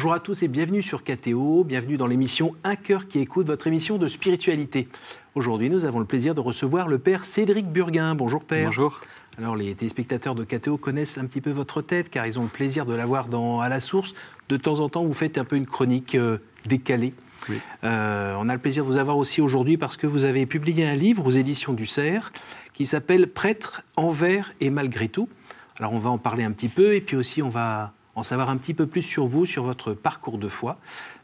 Bonjour à tous et bienvenue sur KTO, bienvenue dans l'émission Un cœur qui écoute, votre émission de spiritualité. Aujourd'hui, nous avons le plaisir de recevoir le père Cédric Burguin. Bonjour père. Bonjour. Alors les téléspectateurs de KTO connaissent un petit peu votre tête car ils ont le plaisir de la voir dans À la source. De temps en temps, vous faites un peu une chronique euh, décalée. Euh, on a le plaisir de vous avoir aussi aujourd'hui parce que vous avez publié un livre aux éditions du Cerf qui s'appelle Prêtre envers et malgré tout. Alors on va en parler un petit peu et puis aussi on va en savoir un petit peu plus sur vous, sur votre parcours de foi.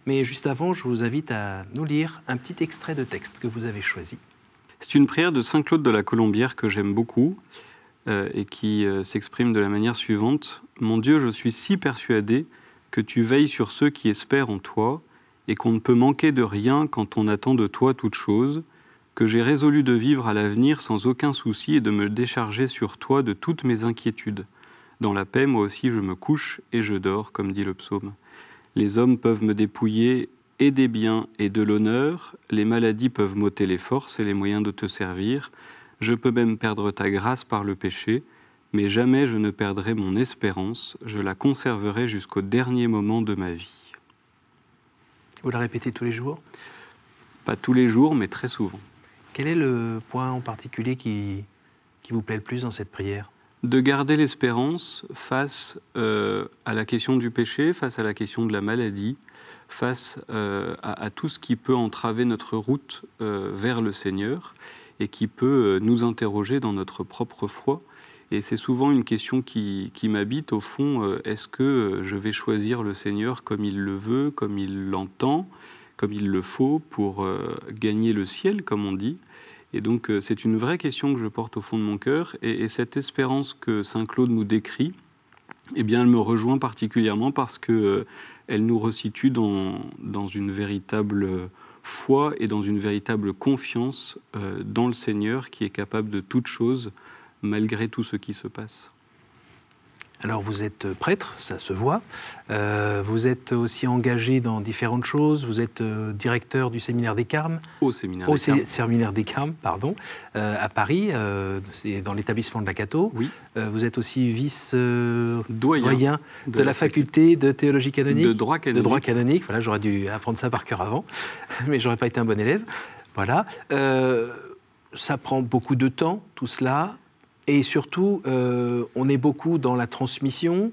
Mais juste avant, je vous invite à nous lire un petit extrait de texte que vous avez choisi. C'est une prière de Saint Claude de la Colombière que j'aime beaucoup euh, et qui euh, s'exprime de la manière suivante. Mon Dieu, je suis si persuadé que tu veilles sur ceux qui espèrent en toi et qu'on ne peut manquer de rien quand on attend de toi toute chose, que j'ai résolu de vivre à l'avenir sans aucun souci et de me décharger sur toi de toutes mes inquiétudes. Dans la paix, moi aussi, je me couche et je dors, comme dit le psaume. Les hommes peuvent me dépouiller et des biens et de l'honneur, les maladies peuvent m'ôter les forces et les moyens de te servir, je peux même perdre ta grâce par le péché, mais jamais je ne perdrai mon espérance, je la conserverai jusqu'au dernier moment de ma vie. Vous la répétez tous les jours? Pas tous les jours, mais très souvent. Quel est le point en particulier qui, qui vous plaît le plus dans cette prière? De garder l'espérance face euh, à la question du péché, face à la question de la maladie, face euh, à, tout ce qui peut entraver notre route euh, vers le Seigneur et qui peut nous interroger dans notre propre foi. Et c'est souvent une question qui, qui m'habite au fond, est-ce que je vais choisir le Seigneur comme il le veut, comme il l'entend, comme il le faut pour gagner le ciel, comme on dit? Et donc euh, c'est une vraie question que je porte au fond de mon cœur. Et, cette espérance que Saint Claude nous décrit, eh bien, elle me rejoint particulièrement parce que euh, elle nous resitue dans, une véritable foi et dans une véritable confiance euh, dans le Seigneur qui est capable de toutes choses malgré tout ce qui se passe. Alors vous êtes prêtre, ça se voit. Euh, vous êtes aussi engagé dans différentes choses. Vous êtes euh, directeur du séminaire des Carmes. Au séminaire des Carmes. séminaire des Carmes, pardon, euh, à Paris, c'est dans l'établissement de la Cato. Oui. vous êtes aussi vice-doyen de, la faculté de théologie canonique. De droit canonique. De droit canonique. Voilà, j'aurais dû apprendre ça par cœur avant, mais j'aurais pas été un bon élève. Voilà. ça prend beaucoup de temps, tout cela. Et surtout, euh, on est beaucoup dans la transmission,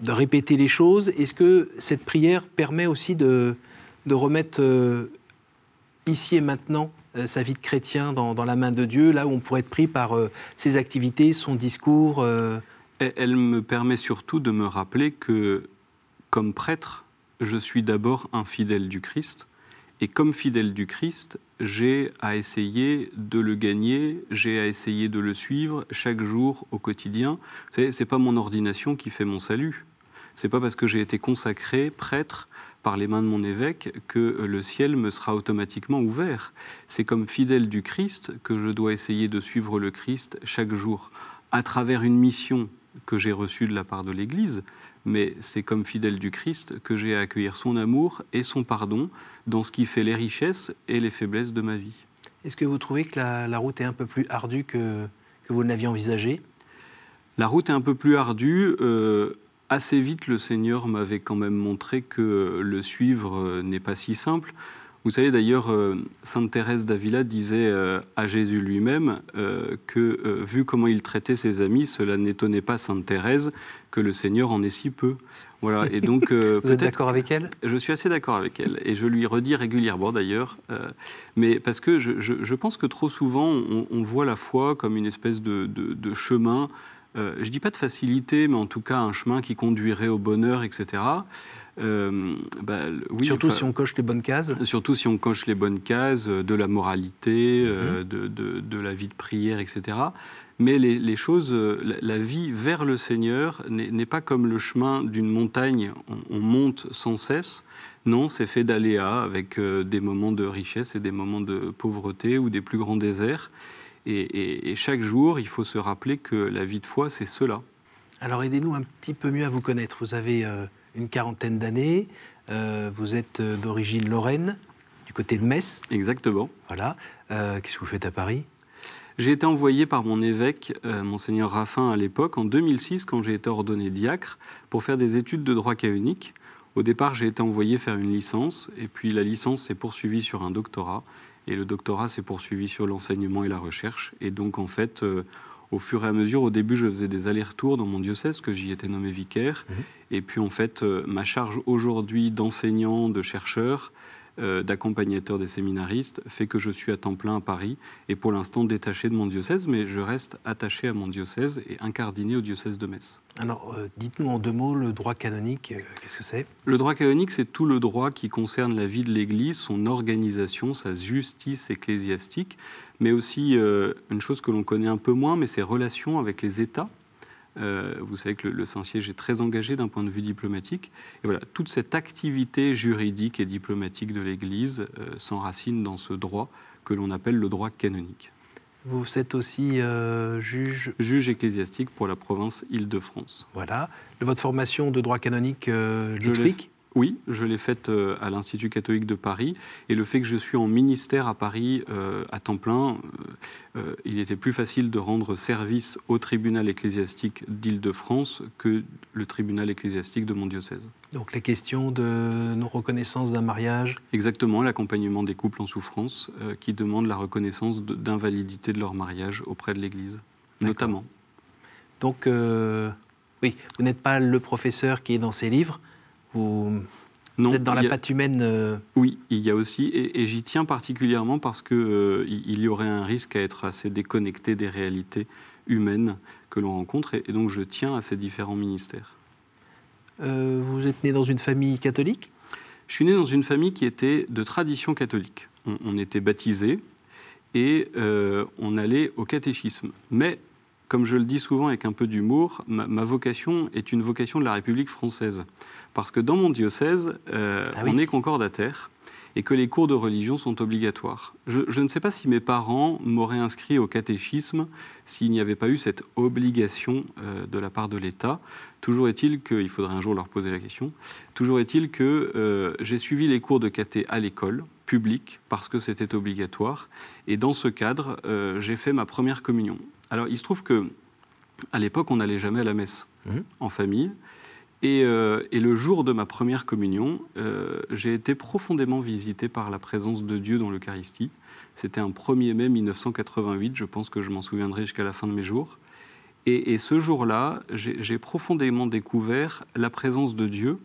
de répéter les choses. Est-ce que cette prière permet aussi de, remettre euh, ici et maintenant euh, sa vie de chrétien dans, la main de Dieu, là où on pourrait être pris par ses activités, son discours Elle me permet surtout de me rappeler que, comme prêtre, je suis d'abord un fidèle du Christ et comme fidèle du Christ, j'ai à essayer de le gagner, j'ai à essayer de le suivre chaque jour au quotidien. Ce n'est pas mon ordination qui fait mon salut. C'est pas parce que j'ai été consacré prêtre par les mains de mon évêque que le ciel me sera automatiquement ouvert. C'est comme fidèle du Christ que je dois essayer de suivre le Christ chaque jour à travers une mission que j'ai reçue de la part de l'Église, mais c'est comme fidèle du Christ que j'ai à accueillir son amour et son pardon dans ce qui fait les richesses et les faiblesses de ma vie. Est-ce que vous trouvez que la, route est un peu plus ardue que, que vous ne l'aviez envisagé La route est un peu plus ardue. Euh, assez vite, le Seigneur m'avait quand même montré que le suivre euh, n'est pas si simple. Vous savez d'ailleurs, euh, Sainte Thérèse d'Avila disait à Jésus lui-même que, vu comment il traitait ses amis, cela n'étonnait pas Sainte Thérèse que le Seigneur en ait si peu. Voilà, et donc, euh, Vous êtes d'accord avec elle? Je suis assez d'accord avec elle, et je lui redis régulièrement d'ailleurs, euh, mais parce que je, pense que trop souvent, on, voit la foi comme une espèce de, chemin, euh, je ne dis pas de facilité, mais en tout cas un chemin qui conduirait au bonheur, etc. Bah, oui, surtout si on coche les bonnes cases Surtout si on coche les bonnes cases de la moralité, mm-hmm. de, de, la vie de prière, etc mais les, choses, euh, la, vie vers le Seigneur n'est pas comme le chemin d'une montagne, on, monte sans cesse. Non, c'est fait d'aléas avec euh, des moments de richesse et des moments de pauvreté ou des plus grands déserts. Et, chaque jour, il faut se rappeler que la vie de foi, c'est cela. Alors aidez-nous un petit peu mieux à vous connaître. Vous avez euh, une quarantaine d'années, vous êtes d'origine lorraine, du côté de Metz. Exactement. Voilà. Qu'est-ce que vous faites à Paris? J'ai été envoyé par mon évêque, euh, monseigneur Raffin à l'époque, en 2006, quand j'ai été ordonné diacre, pour faire des études de droit canonique. Au départ, j'ai été envoyé faire une licence, et puis la licence s'est poursuivie sur un doctorat, et le doctorat s'est poursuivi sur l'enseignement et la recherche. Et donc, en fait, euh, au fur et à mesure, au début, je faisais des allers-retours dans mon diocèse, que j'y étais nommé vicaire. Mhm. Et puis, en fait, euh, ma charge aujourd'hui d'enseignant, de chercheur, d'accompagnateur des séminaristes fait que je suis à temps plein à Paris et pour l'instant détaché de mon diocèse, mais je reste attaché à mon diocèse et incardiné au diocèse de Metz. Alors, euh, dites-nous en deux mots le droit canonique, euh, qu'est-ce que c'est? Le droit canonique, c'est tout le droit qui concerne la vie de l'Église, son organisation, sa justice ecclésiastique, mais aussi une chose que l'on connaît un peu moins, mais ses relations avec les États euh, vous savez que le, Saint-Siège est très engagé d'un point de vue diplomatique. Et voilà, toute cette activité juridique et diplomatique de l'Église euh, s'enracine dans ce droit que l'on appelle le droit canonique. Vous êtes aussi euh, juge? Juge ecclésiastique pour la province Île-de-France. Voilà. Votre formation de droit canonique l'explique oui, je l'ai faite euh, à l'Institut catholique de Paris. Et le fait que je suis en ministère à Paris euh, à temps plein, euh, il était plus facile de rendre service au tribunal ecclésiastique d'Île-de-France que le tribunal ecclésiastique de mon diocèse. Donc la question de non-reconnaissance d'un mariage? Exactement, l'accompagnement des couples en souffrance qui demandent la reconnaissance d'invalidité de leur mariage auprès de l'Église, notamment. Donc, oui, vous n'êtes pas le professeur qui est dans ses livres, vous, êtes dans la patte humaine euh, Oui, il y a aussi, et, j'y tiens particulièrement parce qu'il euh, il y aurait un risque à être assez déconnecté des réalités humaines que l'on rencontre, et, donc je tiens à ces différents ministères. Euh, vous êtes né dans une famille catholique? Je suis né dans une famille qui était de tradition catholique. On, était baptisé et on allait au catéchisme. Mais comme je le dis souvent avec un peu d'humour, ma, vocation est une vocation de la République française. Parce que dans mon diocèse, euh, ah on est concordataire et que les cours de religion sont obligatoires. Je, ne sais pas si mes parents m'auraient inscrit au catéchisme s'il n'y avait pas eu cette obligation euh, de la part de l'État. Toujours est-il que, il faudrait un jour leur poser la question, toujours est-il que euh, j'ai suivi les cours de caté à l'école publique parce que c'était obligatoire. Et dans ce cadre, j'ai fait ma première communion. Alors, il se trouve que à l'époque, on n'allait jamais à la messe mmh. en famille. Euh, et, le jour de ma première communion, euh, j'ai été profondément visité par la présence de Dieu dans l'Eucharistie. C'était un 1er mai 1988, je pense que je m'en souviendrai jusqu'à la fin de mes jours. Et, ce jour-là, j'ai profondément découvert la présence de Dieu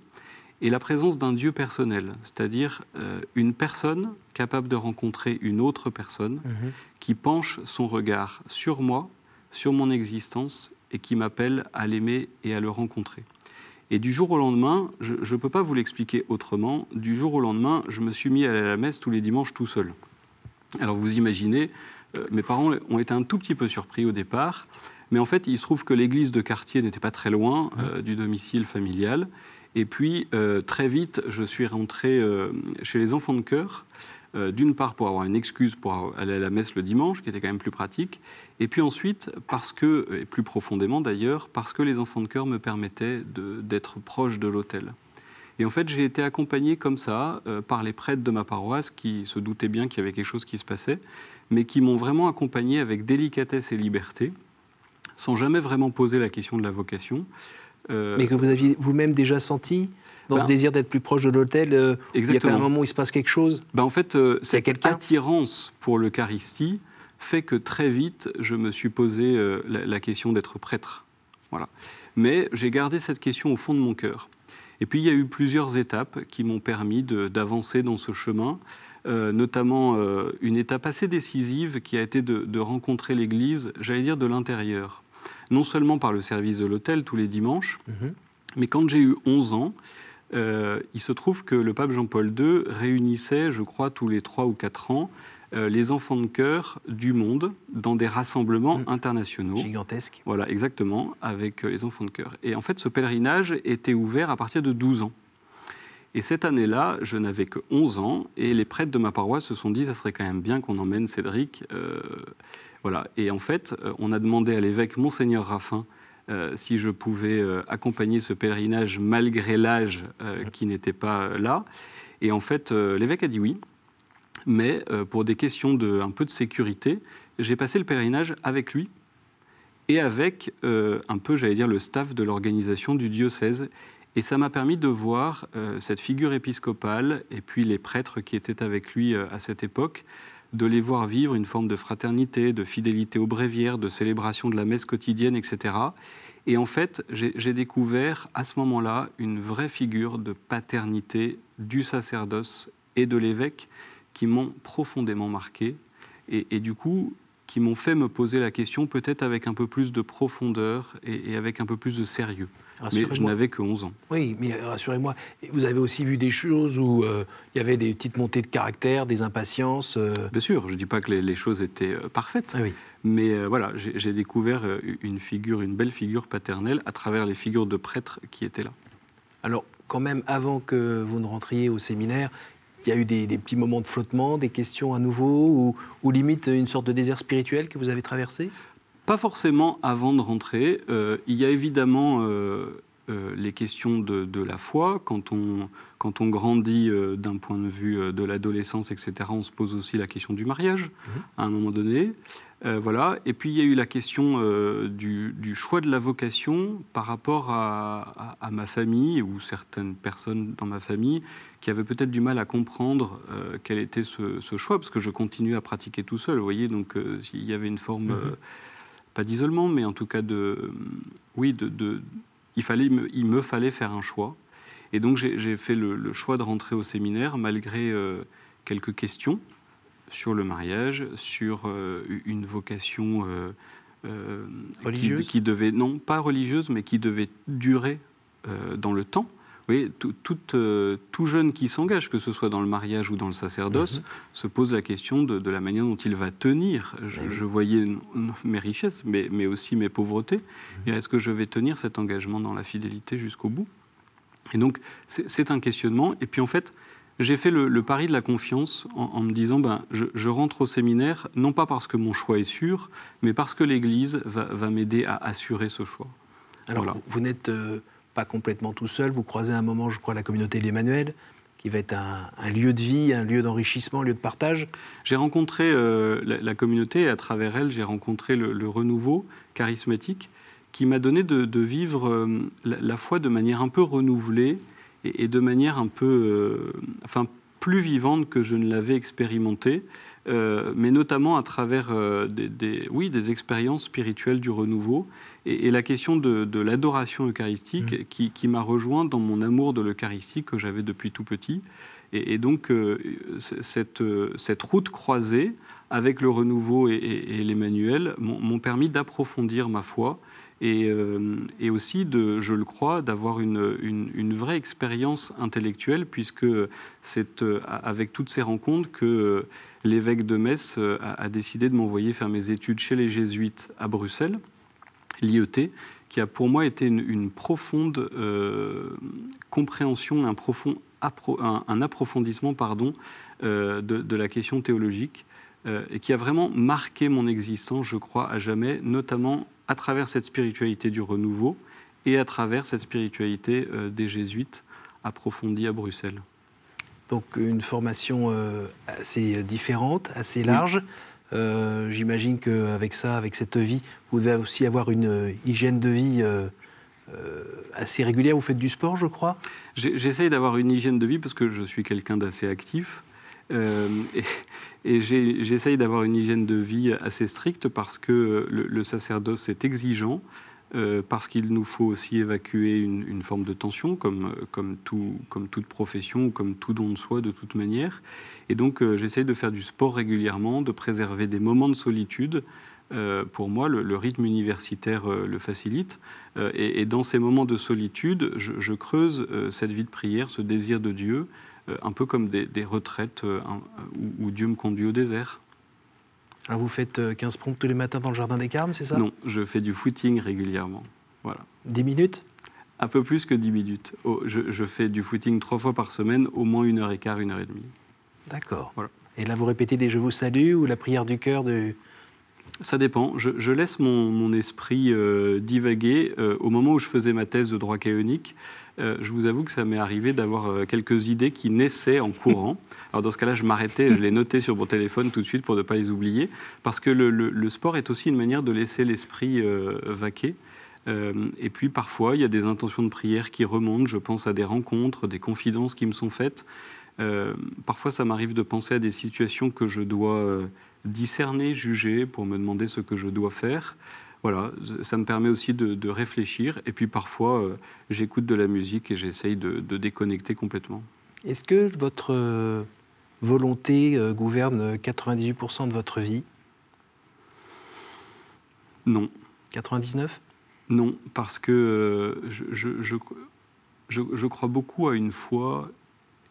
et la présence d'un Dieu personnel, c'est-à-dire euh, une personne capable de rencontrer une autre personne mmh. qui penche son regard sur moi sur mon existence et qui m'appelle à l'aimer et à le rencontrer. Et du jour au lendemain, je ne peux pas vous l'expliquer autrement, du jour au lendemain, je me suis mis à la messe tous les dimanches tout seul. Alors vous imaginez, euh, mes parents ont été un tout petit peu surpris au départ, mais en fait il se trouve que l'église de quartier n'était pas très loin euh, du domicile familial. Et puis euh, très vite, je suis rentré chez les enfants de cœur euh, d'une part pour avoir une excuse pour aller à la messe le dimanche, qui était quand même plus pratique, et puis ensuite parce que, et plus profondément d'ailleurs, parce que les enfants de cœur me permettaient d'être proche de l'autel. Et en fait, j'ai été accompagné comme ça euh, par les prêtres de ma paroisse qui se doutaient bien qu'il y avait quelque chose qui se passait, mais qui m'ont vraiment accompagné avec délicatesse et liberté, sans jamais vraiment poser la question de la vocation. Euh, mais que vous aviez vous-même déjà senti dans ce ben, désir d'être plus proche de l'hôtel euh, Il y a un moment où il se passe quelque chose ben En fait, euh, cette attirance pour l'Eucharistie fait que très vite, je me suis posé euh, la, question d'être prêtre. Voilà. Mais j'ai gardé cette question au fond de mon cœur. Et puis, il y a eu plusieurs étapes qui m'ont permis d'avancer dans ce chemin. notamment une étape assez décisive qui a été de, rencontrer l'Église, j'allais dire de l'intérieur. Non seulement par le service de l'hôtel tous les dimanches, mhm. mais quand j'ai eu 11 ans, euh, il se trouve que le pape Jean-Paul II réunissait, je crois, tous les trois ou quatre ans, euh, les enfants de cœur du monde dans des rassemblements mmh. internationaux. Gigantesques. Voilà, exactement, avec euh, les enfants de cœur. Et en fait, ce pèlerinage était ouvert à partir de 12 ans. Et cette année-là, je n'avais que 11 ans, et les prêtres de ma paroisse se sont dit, ça serait quand même bien qu'on emmène Cédric. voilà. Et en fait, on a demandé à l'évêque Monseigneur Raffin euh, si je pouvais euh, accompagner ce pèlerinage malgré l'âge euh, qui n'était pas là. Et en fait, l'évêque a dit oui, mais pour des questions de un peu de sécurité, j'ai passé le pèlerinage avec lui et avec un peu, j'allais dire, le staff de l'organisation du diocèse. Et ça m'a permis de voir cette figure épiscopale et puis les prêtres qui étaient avec lui à cette époque, de les voir vivre une forme de fraternité, de fidélité aux bréviaires, de célébration de la messe quotidienne, etc. Et en fait, j'ai découvert à ce moment-là une vraie figure de paternité du sacerdoce et de l'évêque qui m'ont profondément marqué. Et, du coup, qui m'ont fait me poser la question peut-être avec un peu plus de profondeur et, avec un peu plus de sérieux. Mais je n'avais que 11 ans. Oui, mais rassurez-moi, vous avez aussi vu des choses où euh, il y avait des petites montées de caractère, des impatiences euh Bien sûr, je ne dis pas que les, choses étaient euh, parfaites, ah oui. mais voilà, j'ai découvert une figure, une belle figure paternelle à travers les figures de prêtres qui étaient là. Alors, quand même, avant que vous ne rentriez au séminaire, il y a eu des, petits moments de flottement, des questions à nouveau, ou, limite une sorte de désert spirituel que vous avez traversé? Pas forcément avant de rentrer. Euh, il y a évidemment euh, euh, les questions de, la foi. Quand on, quand on grandit d'un point de vue de l'adolescence, etc., on se pose aussi la question du mariage mmh. à un moment donné. Voilà. Et puis il y a eu la question du, choix de la vocation par rapport à, ma famille ou certaines personnes dans ma famille qui avaient peut-être du mal à comprendre quel était ce, choix, parce que je continue à pratiquer tout seul, vous voyez, donc il y avait une forme, mhm. Pas d'isolement, mais en tout cas de... oui, de, il, fallait, il me fallait faire un choix. Et donc j'ai fait le, choix de rentrer au séminaire malgré quelques questions sur le mariage, sur euh, une vocation euh, euh, qui, devait, non pas religieuse, mais qui devait durer dans le temps. Oui, tout, tout, jeune qui s'engage, que ce soit dans le mariage ou dans le sacerdoce, mhm. se pose la question de, la manière dont il va tenir. Je, ben voyais mes richesses, mais, mais, aussi mes pauvretés. Mhm. Est-ce que je vais tenir cet engagement dans la fidélité jusqu'au bout? Et donc, c'est un questionnement. Et puis, en fait, j'ai fait le, pari de la confiance en, me disant ben, je, rentre au séminaire, non pas parce que mon choix est sûr, mais parce que l'Église va, m'aider à assurer ce choix. Alors, vous, n'êtes euh, pas complètement tout seul, vous croisez un moment, je crois, la communauté de l'Emmanuel, qui va être un, lieu de vie, un lieu d'enrichissement, un lieu de partage. J'ai rencontré euh, la, communauté et à travers elle, j'ai rencontré le, renouveau charismatique qui m'a donné de, vivre euh, la, foi de manière un peu renouvelée et, de manière un peu, euh, enfin, plus vivante que je ne l'avais expérimenté, euh, mais notamment à travers euh, des, oui, des expériences spirituelles du renouveau et, la question de, l'adoration eucharistique mmh. qui, qui m'a rejoint dans mon amour de l'Eucharistique que j'avais depuis tout petit. Et, donc, cette, cette route croisée avec le renouveau et, et l'Emmanuel m'ont permis d'approfondir ma foi euh, et, aussi, je le crois, d'avoir une, vraie expérience intellectuelle, puisque c'est euh, avec toutes ces rencontres que euh, l'évêque de Metz a, décidé de m'envoyer faire mes études chez les jésuites à Bruxelles, l'IET, qui a pour moi été une, profonde compréhension, un, profond approfondissement pardon, de, la question théologique. et qui a vraiment marqué mon existence, je crois, à jamais, notamment à travers cette spiritualité du renouveau et à travers cette spiritualité euh, des jésuites approfondie à Bruxelles. Donc une formation euh, assez différente, assez large. Euh, j'imagine qu'avec ça, avec cette vie, vous devez aussi avoir une hygiène de vie assez régulière. Vous faites du sport, je crois? J'essaye d'avoir une hygiène de vie parce que je suis quelqu'un d'assez actif. Euh, et, j'essaye d'avoir une hygiène de vie assez stricte parce que le, sacerdoce est exigeant, euh, parce qu'il nous faut aussi évacuer une, forme de tension, comme, comme, tout, comme toute profession comme tout don de soi de toute manière. Et donc euh, j'essaye de faire du sport régulièrement, de préserver des moments de solitude. pour moi, le, rythme universitaire le facilite. Et, dans ces moments de solitude, je, creuse cette vie de prière, ce désir de Dieu, un peu comme des, retraites euh, où, Dieu me conduit au désert. Alors vous faites 15 euh, pompes tous les matins dans le jardin des Carmes, c'est ça? Non, je fais du footing régulièrement. Voilà. 10 minutes? Un peu plus que 10 minutes. Oh, je, fais du footing trois fois par semaine, au moins une heure et quart, une heure et demie. D'accord. Voilà. Et là, vous répétez des Je vous salue ou la prière du cœur de... Ça dépend. Je, laisse mon, esprit divaguer. au moment où je faisais ma thèse de droit caïonique, euh, je vous avoue que ça m'est arrivé d'avoir euh, quelques idées qui naissaient en courant. Alors dans ce cas-là, je m'arrêtais, je les notais sur mon téléphone tout de suite pour ne pas les oublier, parce que le, sport est aussi une manière de laisser l'esprit euh, vaquer. et puis parfois, il y a des intentions de prière qui remontent. Je pense à des rencontres, des confidences qui me sont faites. parfois, ça m'arrive de penser à des situations que je dois discerner, juger, pour me demander ce que je dois faire. Voilà, ça me permet aussi de, réfléchir. Et puis parfois, euh, j'écoute de la musique et j'essaye de, déconnecter complètement. Est-ce que votre euh, volonté euh, gouverne 98% de votre vie? Non. 99 Non, parce que je, je, crois beaucoup à une foi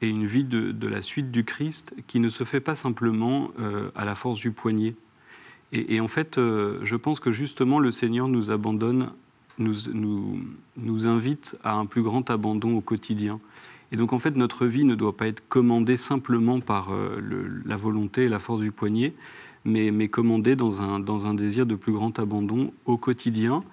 et une vie de, la suite du Christ qui ne se fait pas simplement à la force du poignet. Et, en fait, euh, je pense que justement, le Seigneur nous abandonne, nous, invite à un plus grand abandon au quotidien. Et donc, en fait, notre vie ne doit pas être commandée simplement par euh, la volonté et la force du poignet, mais, commandée dans un, désir de plus grand abandon au quotidien.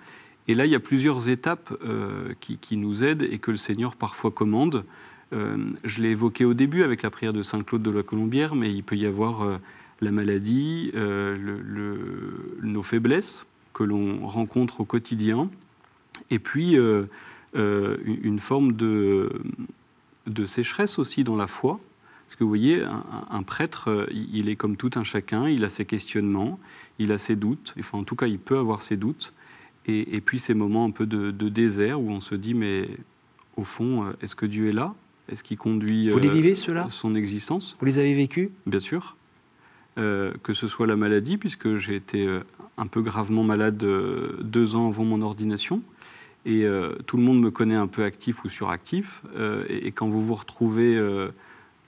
Et là, il y a plusieurs étapes euh, qui, nous aident et que le Seigneur parfois commande. Je l'ai évoqué au début avec la prière de Saint Claude de la Colombière, mais il peut y avoir la maladie, euh, nos faiblesses que l'on rencontre au quotidien, et puis euh, euh, une forme de, sécheresse aussi dans la foi. Parce que vous voyez, un, prêtre, il est comme tout un chacun, il a ses questionnements, il a ses doutes, enfin en tout cas il peut avoir ses doutes, et, puis ces moments un peu de, désert où on se dit, mais au fond, est-ce que Dieu est là? Est-ce qu'il conduit Vous les vivez, ceux-là son existence? Vous les avez vécus? Bien sûr. Euh, que ce soit la maladie, puisque j'ai été euh, un peu gravement malade euh, deux ans avant mon ordination. Et tout le monde me connaît un peu actif ou suractif. Et, quand vous vous retrouvez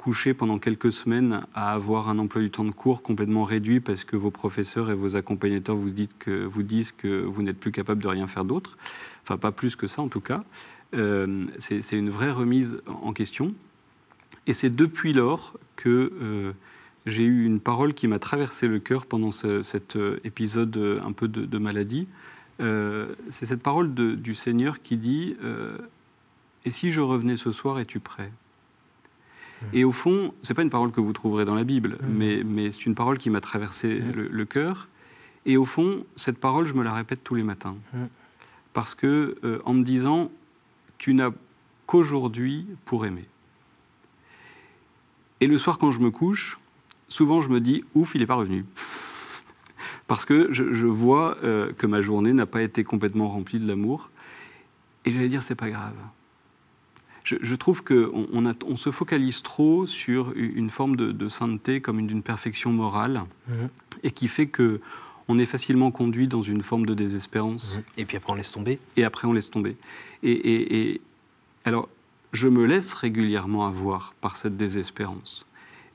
couché pendant quelques semaines à avoir un emploi du temps de cours complètement réduit parce que vos professeurs et vos accompagnateurs vous, disent que vous n'êtes plus capable de rien faire d'autre, enfin pas plus que ça en tout cas, c'est une vraie remise en question. Et c'est depuis lors que j'ai eu une parole qui m'a traversé le cœur pendant cet euh, épisode euh, un peu de, maladie. Euh, c'est cette parole du Seigneur qui dit Et si je revenais ce soir, es-tu prêt? Et au fond, c'est pas une parole que vous trouverez dans la Bible, mmh. mais, mais c'est une parole qui m'a traversé mmh. le, cœur. Et au fond, cette parole, je me la répète tous les matins. Parce que, en me disant Tu n'as qu'aujourd'hui pour aimer. Et le soir, quand je me couche, souvent je me dis, ouf, il n'est pas revenu. Parce que je, vois euh, que ma journée n'a pas été complètement remplie de l'amour. Et j'allais dire, c'est pas grave. Je, trouve qu'on on, on se focalise trop sur une forme de, sainteté comme une, d'une perfection morale, mhm. et qui fait que on est facilement conduit dans une forme de désespérance. Mhm. Et puis après, on laisse tomber. Et après, on laisse tomber. Et, et alors, je me laisse régulièrement avoir par cette désespérance.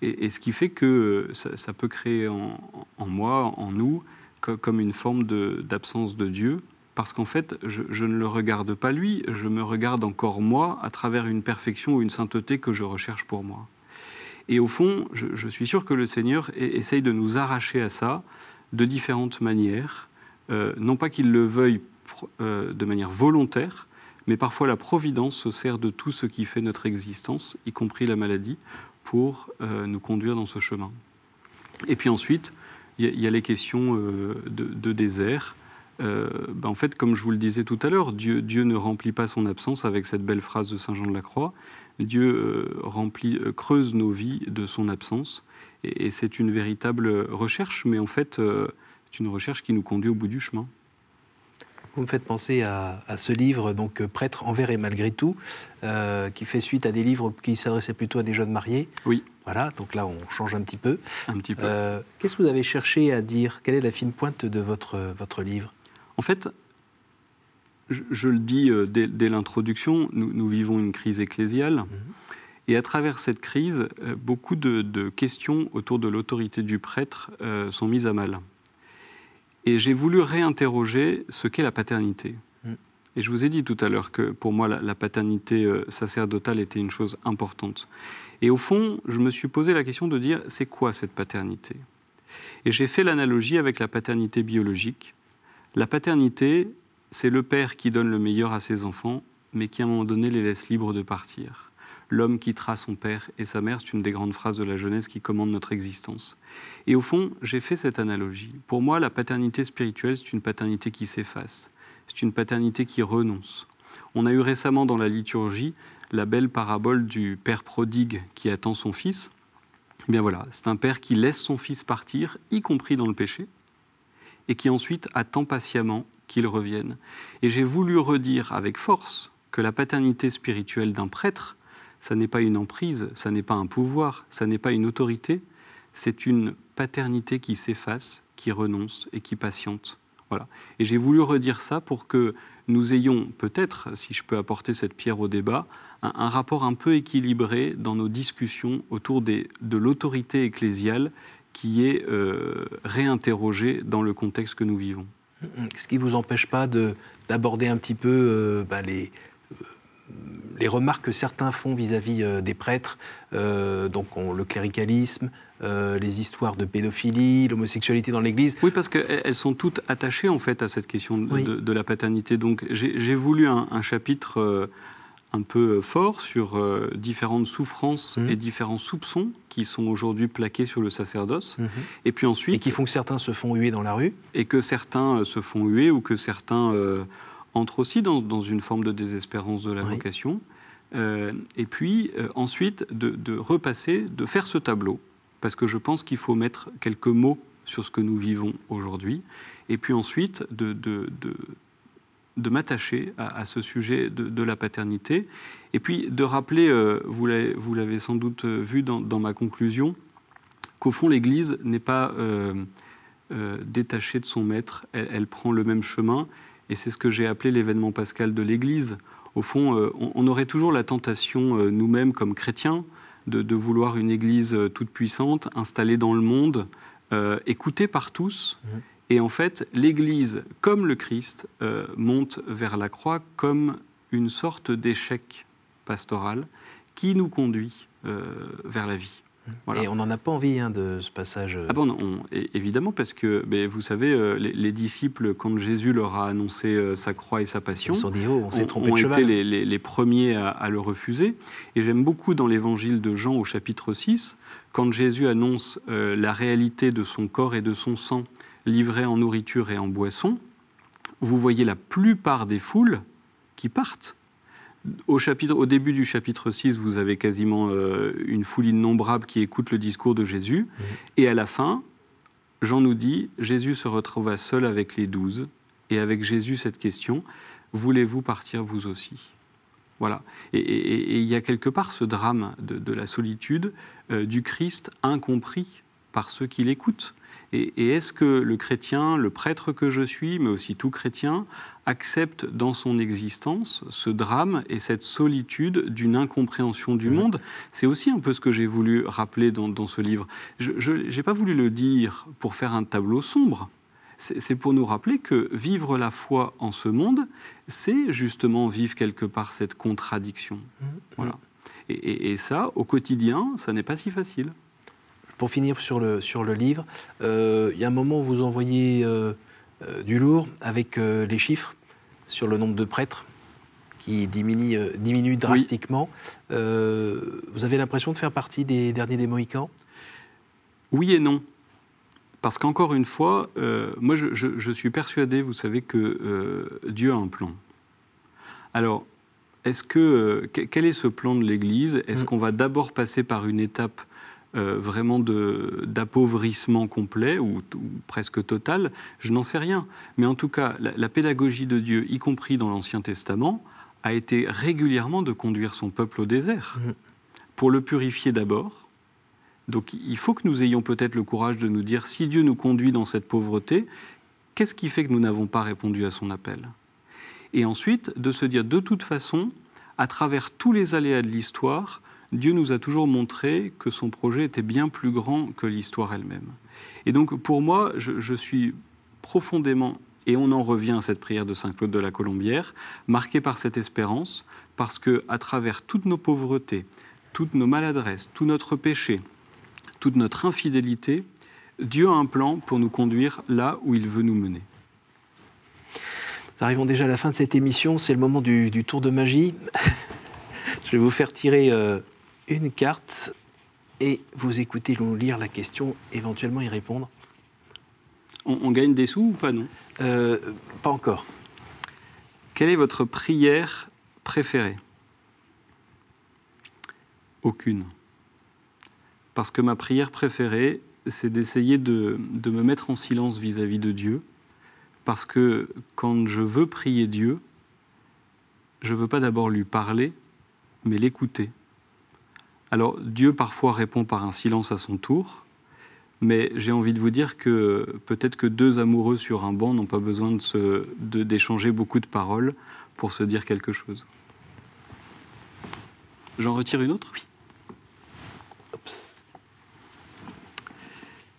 Et, ce qui fait que ça, peut créer en, moi, en nous, comme une forme d'absence de, Dieu, parce qu'en fait, je, ne le regarde pas lui, je me regarde encore moi à travers une perfection ou une sainteté que je recherche pour moi. Et au fond, je, suis sûr que le Seigneur essaye de nous arracher à ça de différentes manières, euh, non pas qu'il le veuille euh, de manière volontaire, mais parfois la providence se sert de tout ce qui fait notre existence, y compris la maladie, pour euh, nous conduire dans ce chemin. Et puis ensuite, il y, a les questions de, désert. Euh, ben en fait, comme je vous le disais tout à l'heure, Dieu, Dieu ne remplit pas son absence avec cette belle phrase de Saint Jean de la Croix. Dieu remplit, creuse nos vies de son absence. Et, c'est une véritable recherche, mais en fait, c'est une recherche qui nous conduit au bout du chemin. Vous me faites penser à, ce livre, donc Prêtre envers et malgré tout, euh, qui fait suite à des livres qui s'adressaient plutôt à des jeunes mariés. Oui. Voilà, donc là on change un petit peu. Un petit peu. Euh, qu'est-ce que vous avez cherché à dire? Quelle est la fine pointe de votre, votre livre? En fait, je, le dis euh, dès, l'introduction, nous, vivons une crise ecclésiale. Mhm. Et à travers cette crise, beaucoup de, questions autour de l'autorité du prêtre sont mises à mal. Et j'ai voulu réinterroger ce qu'est la paternité. Mm. Et je vous ai dit tout à l'heure que pour moi, la, paternité euh, sacerdotale était une chose importante. Et au fond, je me suis posé la question de dire, c'est quoi cette paternité? Et j'ai fait l'analogie avec la paternité biologique. La paternité, c'est le père qui donne le meilleur à ses enfants, mais qui à un moment donné les laisse libres de partir. L'homme quittera son père et sa mère, c'est une des grandes phrases de la jeunesse qui commande notre existence. Et au fond, j'ai fait cette analogie. Pour moi, la paternité spirituelle, c'est une paternité qui s'efface. c'est une paternité qui renonce. On a eu récemment dans la liturgie la belle parabole du père prodigue qui attend son fils. Bien voilà, c'est un père qui laisse son fils partir, y compris dans le péché, et qui ensuite attend patiemment qu'il revienne. Et j'ai voulu redire avec force que la paternité spirituelle d'un prêtre, ça n'est pas une emprise, ça n'est pas un pouvoir, ça n'est pas une autorité, c'est une paternité qui s'efface, qui renonce et qui patiente. Voilà. Et j'ai voulu redire ça pour que nous ayons peut-être, si je peux apporter cette pierre au débat, un, rapport un peu équilibré dans nos discussions autour de l'autorité ecclésiale qui est euh, réinterrogée dans le contexte que nous vivons. Ce qui ne vous empêche pas d'aborder un petit peu euh, bah, les, les remarques que certains font vis-à-vis euh, des prêtres, euh, donc le cléricalisme, euh, les histoires de pédophilie, l'homosexualité dans l'Église? Oui, parce qu'elles sont toutes attachées en fait à cette question de, la paternité. Donc j'ai voulu un, chapitre un peu fort sur différentes souffrances mmh. et différents soupçons qui sont aujourd'hui plaqués sur le sacerdoce. Mmh. Et puis ensuite... Et qui font que certains se font huer dans la rue. Et que certains se font huer ou que certains entre aussi dans, une forme de désespérance de la vocation. Euh, et puis euh, ensuite de, repasser, de faire ce tableau, parce que je pense qu'il faut mettre quelques mots sur ce que nous vivons aujourd'hui, et puis ensuite de, de m'attacher à, ce sujet de, la paternité, et puis de rappeler, euh, vous l'avez sans doute vu dans, ma conclusion, qu'au fond l'Église n'est pas détachée de son maître, elle, prend le même chemin, et c'est ce que j'ai appelé l'événement pascal de l'Église. Au fond, euh, on, aurait toujours la tentation, euh, nous-mêmes comme chrétiens, de, vouloir une Église euh, toute puissante, installée dans le monde, écoutée par tous. Mmh. Et en fait, l'Église, comme le Christ, monte vers la croix comme une sorte d'échec pastoral qui nous conduit vers la vie. Et on n'en a pas envie hein, de ce passage. Euh. Ah bon, évidemment, parce que ben, vous savez, euh, les, disciples, quand Jésus leur a annoncé euh, sa croix et sa passion, Ils dit, oh, on s'est trompé ont, été les, premiers à, le refuser. Et j'aime beaucoup dans l'évangile de Jean au chapitre 6, quand Jésus annonce la réalité de son corps et de son sang livrés en nourriture et en boisson, vous voyez la plupart des foules qui partent au, chapitre, au début du chapitre 6, vous avez quasiment euh, une foule innombrable qui écoute le discours de Jésus. Et à la fin, Jean nous dit, Jésus se retrouva seul avec les douze. Et avec Jésus, cette question, voulez-vous partir vous aussi? Voilà. Et il y a quelque part ce drame de, la solitude euh, du Christ incompris par ceux qui l'écoutent. Et, est-ce que le chrétien, le prêtre que je suis, mais aussi tout chrétien, accepte dans son existence ce drame et cette solitude d'une incompréhension du monde? C'est aussi un peu ce que j'ai voulu rappeler dans, ce livre. Je n'ai pas voulu le dire pour faire un tableau sombre. C'est pour nous rappeler que vivre la foi en ce monde, c'est justement vivre quelque part cette contradiction. Mmh. Voilà. et ça, au quotidien, ça n'est pas si facile. Pour finir sur le, sur le livre, euh, il y a un moment où vous envoyez euh, euh, du lourd avec les chiffres sur le nombre de prêtres qui diminue, diminue drastiquement. vous avez l'impression de faire partie des derniers des Mohicans? Oui et non. Parce qu'encore une fois, moi je, je, suis persuadé, vous savez, que Dieu a un plan. Alors, est-ce que, quel est ce plan de l'Église? Est-ce mm. qu'on va d'abord passer par une étape euh, vraiment d'appauvrissement complet ou, presque total, je n'en sais rien. Mais en tout cas, la, pédagogie de Dieu, y compris dans l'Ancien Testament, a été régulièrement de conduire son peuple au désert, mmh. pour le purifier d'abord. Donc il faut que nous ayons peut-être le courage de nous dire, si Dieu nous conduit dans cette pauvreté, qu'est-ce qui fait que nous n'avons pas répondu à son appel? Et ensuite, de se dire, de toute façon, à travers tous les aléas de l'histoire, Dieu nous a toujours montré que son projet était bien plus grand que l'histoire elle-même. Et donc pour moi, je, suis profondément, et on en revient à cette prière de Saint Claude de la Colombière, marqué par cette espérance, parce que à travers toutes nos pauvretés, toutes nos maladresses, tout notre péché, toute notre infidélité, Dieu a un plan pour nous conduire là où il veut nous mener. Nous arrivons déjà à la fin de cette émission, c'est le moment du, tour de magie. Je vais vous faire tirer euh, une carte et vous écoutez nous lire la question, éventuellement y répondre. On, gagne des sous ou pas, non? Euh, Pas encore. Quelle est votre prière préférée? Aucune. Parce que ma prière préférée, c'est d'essayer de, me mettre en silence vis-à-vis de Dieu. Parce que quand je veux prier Dieu, je ne veux pas d'abord lui parler, mais l'écouter. Alors Dieu parfois répond par un silence à son tour, mais j'ai envie de vous dire que peut-être que deux amoureux sur un banc n'ont pas besoin d'échanger de beaucoup de paroles pour se dire quelque chose. J'en retire une autre? Oui.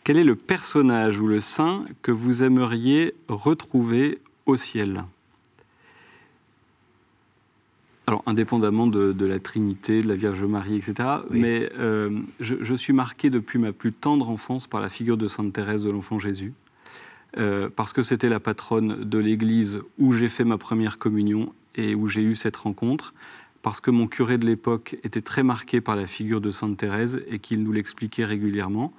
Quel est le personnage ou le saint que vous aimeriez retrouver au ciel? Alors, indépendamment de, la Trinité, de la Vierge Marie, etc. Mais euh, je, suis marqué depuis ma plus tendre enfance par la figure de Sainte Thérèse de l'Enfant Jésus, euh, parce que c'était la patronne de l'Église où j'ai fait ma première communion et où j'ai eu cette rencontre, parce que mon curé de l'époque était très marqué par la figure de Sainte Thérèse et qu'il nous l'expliquait régulièrement,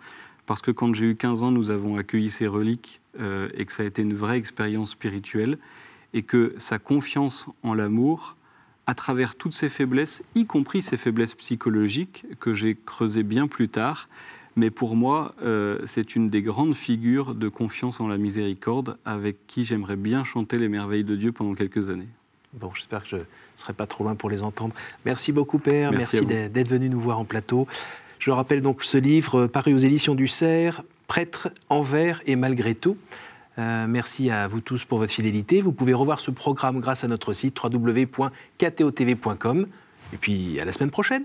parce que quand j'ai eu 15 ans, nous avons accueilli ses reliques euh, et que ça a été une vraie expérience spirituelle, et que sa confiance en l'amour à travers toutes ces faiblesses, y compris ces faiblesses psychologiques que j'ai creusées bien plus tard. Mais pour moi, euh, c'est une des grandes figures de confiance en la miséricorde avec qui j'aimerais bien chanter les merveilles de Dieu pendant quelques années. Bon, j'espère que je ne serai pas trop loin pour les entendre. Merci beaucoup, Père. Merci, d'être venu nous voir en plateau. Je rappelle donc ce livre paru aux éditions du Cerf, Prêtre envers et malgré tout. Euh, merci à vous tous pour votre fidélité. Vous pouvez revoir ce programme grâce à notre site www.ktotv.com. Et puis à la semaine prochaine.